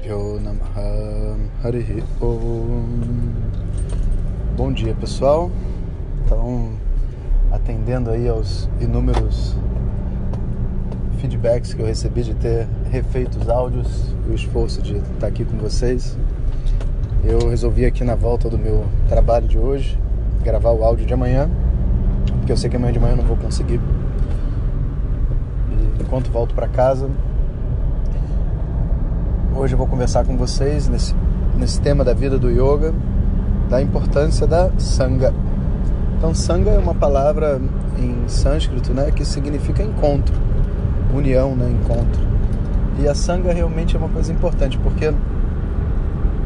Pyo Namaha Harihi Om Bom dia pessoal. Então atendendo aí aos inúmeros feedbacks que eu recebi de ter refeito os áudios o esforço de estar aqui com vocês eu resolvi aqui na volta do meu trabalho de hoje gravar o áudio de amanhã porque eu sei que amanhã de manhã eu não vou conseguir. E enquanto volto para casa Hoje eu vou conversar com vocês nesse, nesse tema da vida do yoga, da importância da sangha. Então, sangha é uma palavra em sânscrito, né, que significa encontro, união, né, encontro. E a sangha realmente é uma coisa importante, porque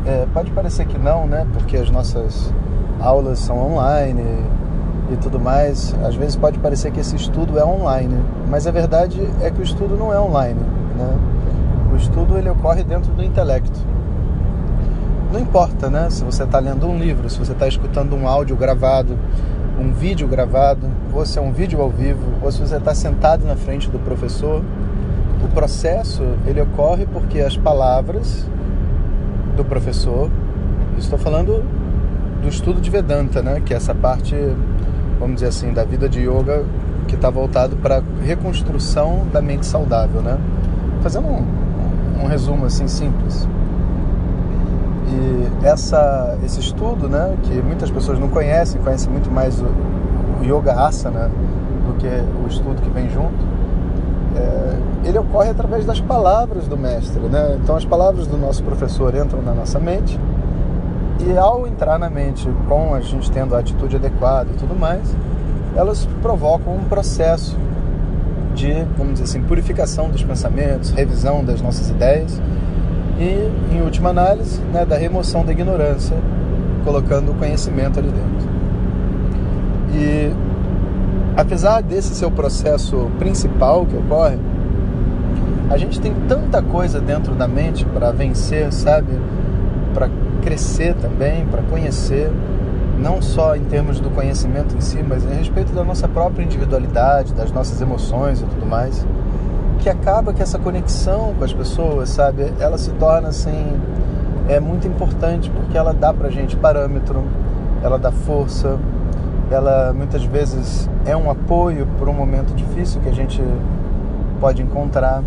é, pode parecer que não, né, porque as nossas aulas são online e tudo mais. Às vezes pode parecer que esse estudo é online, mas a verdade é que o estudo não é online, né? Estudo ele ocorre dentro do intelecto. Não importa, né? Se você está lendo um livro, se você está escutando um áudio gravado, um vídeo gravado, ou se é um vídeo ao vivo, ou se você está sentado na frente do professor, o processo ele ocorre porque as palavras do professor, estou falando do estudo de Vedanta, né? Que é essa parte, vamos dizer assim, da vida de yoga que está voltado para reconstrução da mente saudável, né? Fazendo um, um resumo assim simples. E essa, esse estudo, né, que muitas pessoas não conhecem, conhecem muito mais o, o Yoga Asana do que o estudo que vem junto, é, ele ocorre através das palavras do mestre. Né? Então, as palavras do nosso professor entram na nossa mente e, ao entrar na mente, com a gente tendo a atitude adequada e tudo mais, elas provocam um processo de, vamos dizer assim, purificação dos pensamentos, revisão das nossas ideias e, em última análise, né, da remoção da ignorância, colocando o conhecimento ali dentro. E apesar desse ser o processo principal que ocorre, a gente tem tanta coisa dentro da mente para vencer, sabe? Para crescer também, para conhecer não só em termos do conhecimento em si, mas a respeito da nossa própria individualidade, das nossas emoções e tudo mais, que acaba que essa conexão com as pessoas, sabe, ela se torna assim é muito importante porque ela dá pra gente parâmetro, ela dá força, ela muitas vezes é um apoio por um momento difícil que a gente pode encontrar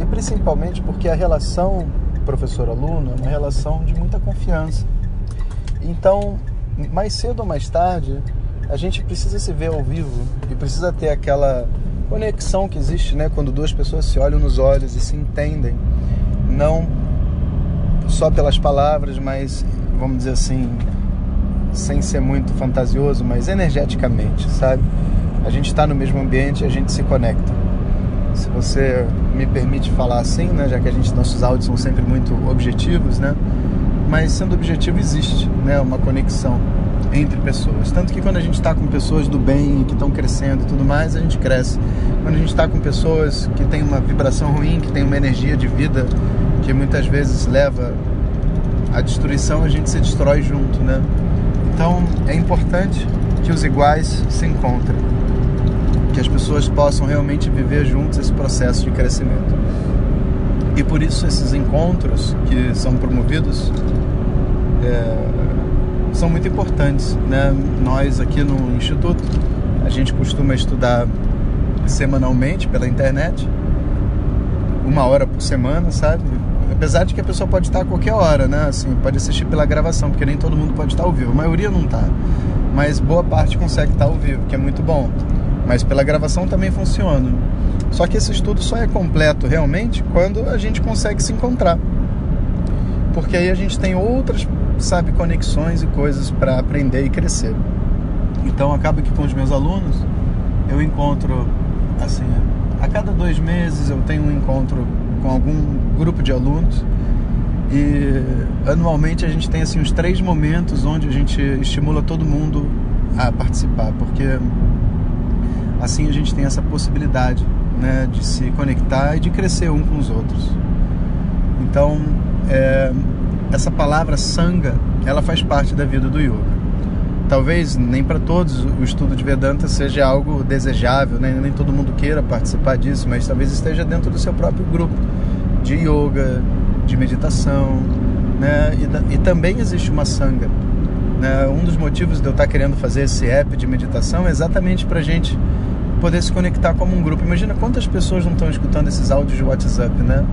e principalmente porque a relação professor-aluno é uma relação de muita confiança. Então, mais cedo ou mais tarde, a gente precisa se ver ao vivo e precisa ter aquela conexão que existe, né, quando duas pessoas se olham nos olhos e se entendem, não só pelas palavras, mas vamos dizer assim, sem ser muito fantasioso, mas energeticamente, sabe? A gente está no mesmo ambiente e a gente se conecta. Se você me permite falar assim, né, já que a gente nossos áudios são sempre muito objetivos, né? Mas sendo objetivo existe né, uma conexão entre pessoas. Tanto que quando a gente está com pessoas do bem, que estão crescendo e tudo mais, a gente cresce. Quando a gente está com pessoas que têm uma vibração ruim, que tem uma energia de vida que muitas vezes leva à destruição, a gente se destrói junto, né? Então é importante que os iguais se encontrem, que as pessoas possam realmente viver juntos esse processo de crescimento. E por isso esses encontros que são promovidos é, são muito importantes. Né? Nós aqui no Instituto, a gente costuma estudar semanalmente pela internet, uma hora por semana, sabe? Apesar de que a pessoa pode estar a qualquer hora, né? Assim, pode assistir pela gravação, porque nem todo mundo pode estar ao vivo. A maioria não está, mas boa parte consegue estar ao vivo, que é muito bom. Mas pela gravação também funciona. Só que esse estudo só é completo realmente quando a gente consegue se encontrar. Porque aí a gente tem outras, sabe, conexões e coisas para aprender e crescer. Então acaba que com os meus alunos eu encontro assim, a cada dois meses eu tenho um encontro com algum grupo de alunos e anualmente a gente tem assim os três momentos onde a gente estimula todo mundo a participar, porque assim a gente tem essa possibilidade né, de se conectar e de crescer um com os outros. Então, é, essa palavra sanga, ela faz parte da vida do yoga. Talvez nem para todos o estudo de Vedanta seja algo desejável, né? nem todo mundo queira participar disso, mas talvez esteja dentro do seu próprio grupo de yoga, de meditação, né? E, e também existe uma sanga. Né? Um dos motivos de eu estar querendo fazer esse app de meditação é exatamente para gente poder se conectar como um grupo. Imagina quantas pessoas não estão escutando esses áudios de WhatsApp, né?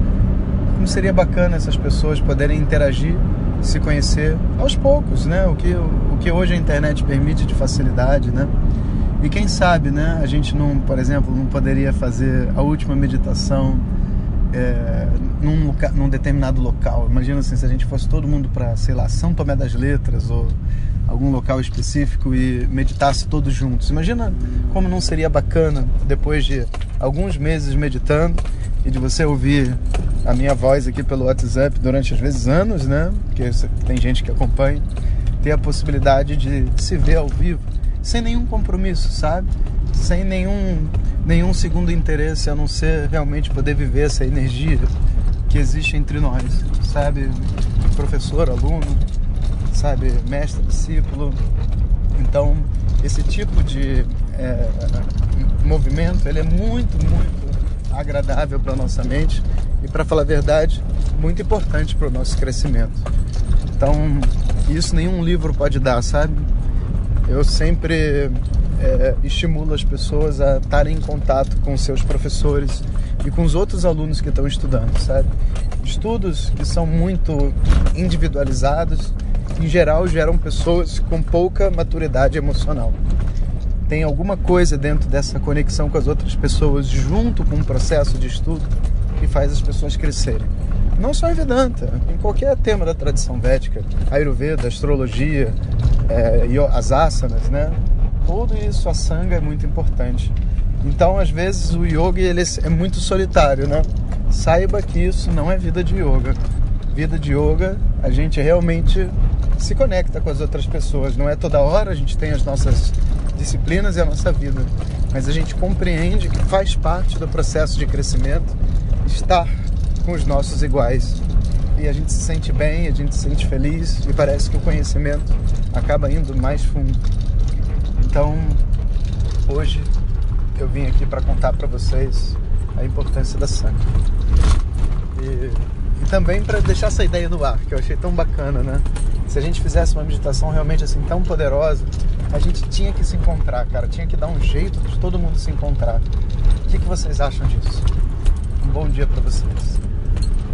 Como seria bacana essas pessoas poderem interagir, se conhecer aos poucos, né? O que, o que hoje a internet permite de facilidade, né? E quem sabe, né? A gente não, por exemplo, não poderia fazer a última meditação é, num, num determinado local. Imagina assim, se a gente fosse todo mundo para, sei lá, São Tomé das Letras ou algum local específico e meditasse todos juntos. Imagina como não seria bacana depois de alguns meses meditando e de você ouvir a minha voz aqui pelo WhatsApp durante às vezes anos, né? Porque tem gente que acompanha, ter a possibilidade de se ver ao vivo sem nenhum compromisso, sabe? Sem nenhum nenhum segundo interesse a não ser realmente poder viver essa energia que existe entre nós, sabe? Professor, aluno, sabe? Mestre, discípulo. Então, esse tipo de é, movimento, ele é muito, muito agradável para nossa mente e, para falar a verdade, muito importante para o nosso crescimento. Então, isso nenhum livro pode dar, sabe? Eu sempre é, estimula as pessoas a estarem em contato com seus professores e com os outros alunos que estão estudando, sabe? Estudos que são muito individualizados, em geral, geram pessoas com pouca maturidade emocional. Tem alguma coisa dentro dessa conexão com as outras pessoas, junto com o processo de estudo, que faz as pessoas crescerem. Não só em Vedanta, em qualquer tema da tradição védica, Ayurveda, astrologia, é, as asanas, né? tudo isso, a sanga é muito importante. Então, às vezes, o yoga ele é muito solitário, né? Saiba que isso não é vida de yoga. Vida de yoga, a gente realmente se conecta com as outras pessoas. Não é toda hora a gente tem as nossas disciplinas e a nossa vida, mas a gente compreende que faz parte do processo de crescimento estar com os nossos iguais. E a gente se sente bem, a gente se sente feliz e parece que o conhecimento acaba indo mais fundo. Então, hoje eu vim aqui para contar para vocês a importância da sangue. E, e também para deixar essa ideia no ar, que eu achei tão bacana, né? Se a gente fizesse uma meditação realmente assim tão poderosa, a gente tinha que se encontrar, cara. Tinha que dar um jeito de todo mundo se encontrar. O que, que vocês acham disso? Um bom dia para vocês.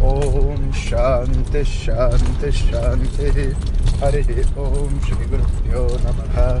Om Shanti Shanti Shanti Hare Om Shri Guru Namaha